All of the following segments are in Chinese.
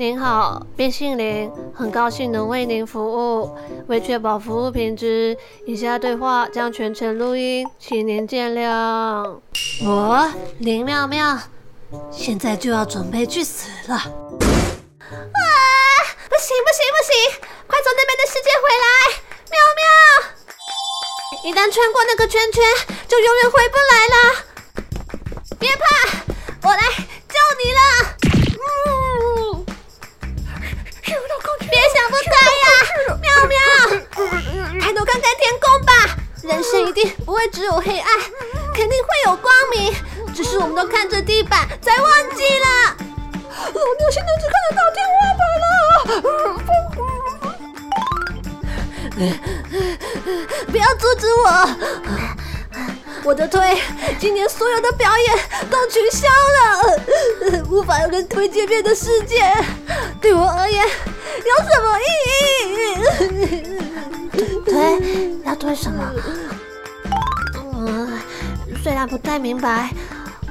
您好，变性林，很高兴能为您服务。为确保服务品质，以下对话将全程录音，请您见谅。我林妙妙，现在就要准备去死了！啊！不行不行不行，快从那边的世界回来！妙妙，一旦穿过那个圈圈，就永远回不来会只有黑暗，肯定会有光明，只是我们都看着地板，才忘记了。老娘现在只看得到天花板了，不要阻止我！我的推，今年所有的表演都取消了，无法跟推见面的世界，对我而言有什么意义？推要推什么？虽然不太明白，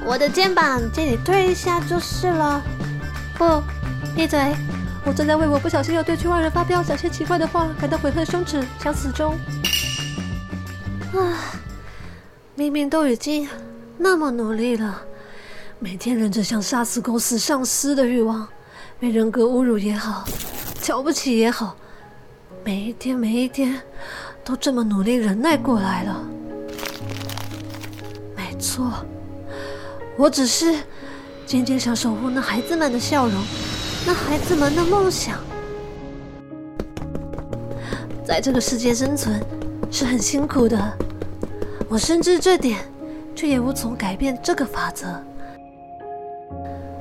我的肩膀借你推一下就是了。不，闭嘴！我正在为我不小心又对圈外人发飙、讲些奇怪的话感到悔恨羞耻，想死中。啊。明明都已经那么努力了，每天忍着想杀死公司上司的欲望，被人格侮辱也好，瞧不起也好，每一天每一天都这么努力忍耐过来了。错，我只是渐渐想守护那孩子们的笑容，那孩子们的梦想。在这个世界生存是很辛苦的。我深知这点，却也无从改变这个法则。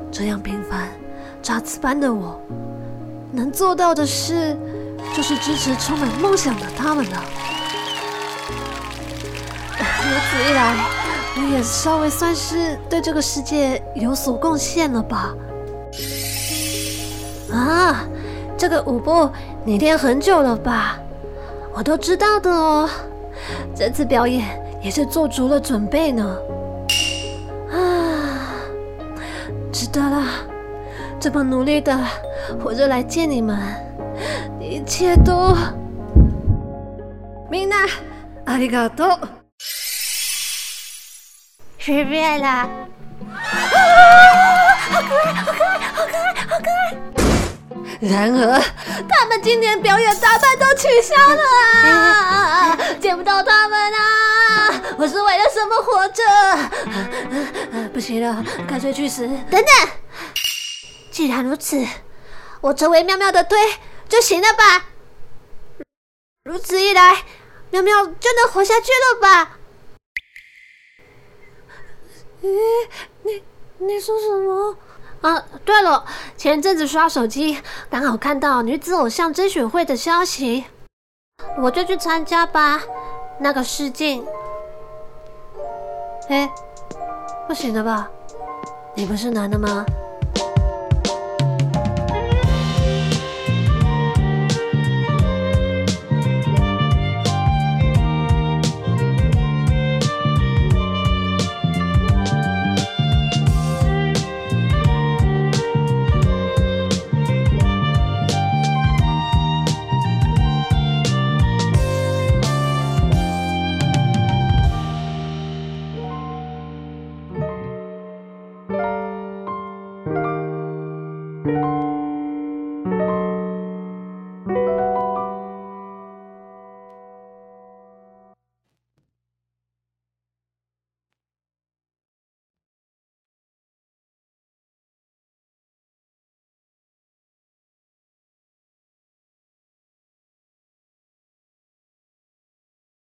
这样平凡、渣子般的我，能做到的事，就是支持充满梦想的他们了。如此一来，我也稍微算是对这个世界有所贡献了吧？啊，这个舞步你练很久了吧？我都知道的哦。这次表演。也是做足了准备呢，啊，值得了！这么努力的活着来见你们，一切都……みんなありがとう。 失败了！啊，好可爱，好可爱，好可爱，好可爱！然而，他们今年表演大半都取消了啊！见不到他们啊！我是为了什么活着？啊不行了，干脆去死！等等，既然如此，我成为妙妙的堆就行了吧？如此一来，喵喵就能活下去了吧？你你说什么？啊，对了，前阵子刷手机，刚好看到女子偶像甄选会的消息，我就去参加吧。那个试镜，哎，不行的吧？你不是男的吗？